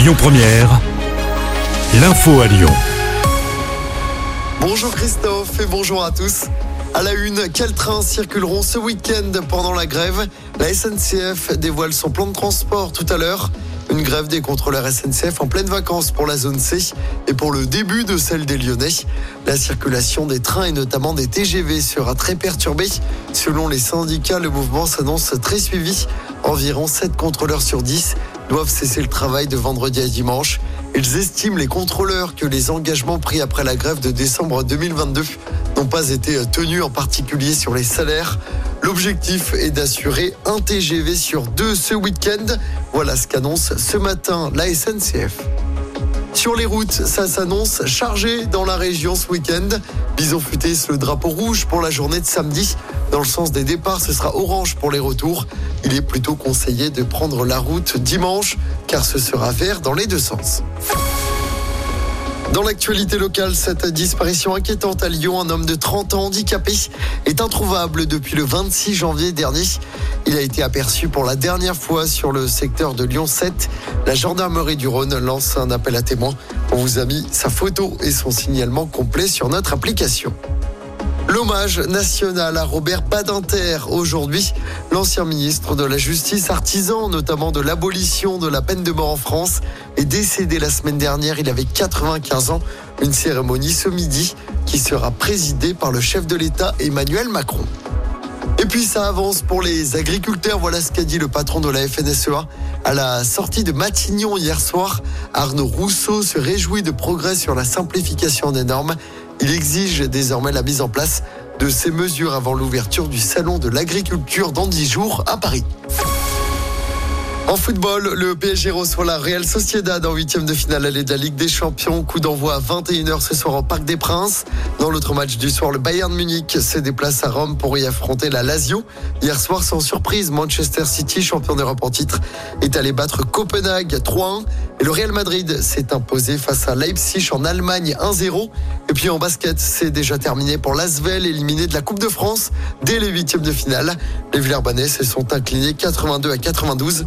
Lyon Première, l'info à Lyon. Bonjour Christophe et bonjour à tous. À la une, quels trains circuleront ce week-end pendant la grève? La SNCF dévoile son plan de transport tout à l'heure. Une grève des contrôleurs SNCF en pleine vacances pour la zone C et pour le début de celle des Lyonnais. La circulation des trains et notamment des TGV sera très perturbée. Selon les syndicats, le mouvement s'annonce très suivi. Environ 7 contrôleurs sur 10 doivent cesser le travail de vendredi à dimanche. Ils estiment, les contrôleurs, que les engagements pris après la grève de décembre 2022 n'ont pas été tenus, en particulier sur les salaires. L'objectif est d'assurer un TGV sur deux ce week-end. Voilà ce qu'annonce ce matin la SNCF. Sur les routes, ça s'annonce chargé dans la région ce week-end. Bison futé, le drapeau rouge pour la journée de samedi. Dans le sens des départs, ce sera orange pour les retours. Il est plutôt conseillé de prendre la route dimanche, car ce sera vert dans les deux sens. Dans l'actualité locale, cette disparition inquiétante à Lyon, un homme de 30 ans handicapé est introuvable depuis le 26 janvier dernier. Il a été aperçu pour la dernière fois sur le secteur de Lyon 7. La gendarmerie du Rhône lance un appel à témoins. On vous a mis sa photo et son signalement complet sur notre application. L'hommage national à Robert Badinter aujourd'hui, l'ancien ministre de la Justice, artisan notamment de l'abolition de la peine de mort en France, est décédé la semaine dernière. Il avait 95 ans. Une cérémonie ce midi qui sera présidée par le chef de l'État Emmanuel Macron. Et puis ça avance pour les agriculteurs. Voilà ce qu'a dit le patron de la FNSEA à la sortie de Matignon hier soir. Arnaud Rousseau se réjouit de progrès sur la simplification des normes. Il exige désormais la mise en place de ces mesures avant l'ouverture du salon de l'agriculture dans 10 jours à Paris. En football, le PSG reçoit la Real Sociedad en huitième de finale allée de la Ligue des Champions. Coup d'envoi à 21h ce soir au Parc des Princes. Dans l'autre match du soir, le Bayern Munich se déplace à Rome pour y affronter la Lazio. Hier soir, sans surprise, Manchester City, champion d'Europe en titre, est allé battre Copenhague 3-1. Et le Real Madrid s'est imposé face à Leipzig en Allemagne 1-0. Et puis en basket, c'est déjà terminé pour l'Asvel, éliminé de la Coupe de France dès les huitièmes de finale. Les Villers-Banais se sont inclinés 82 à 92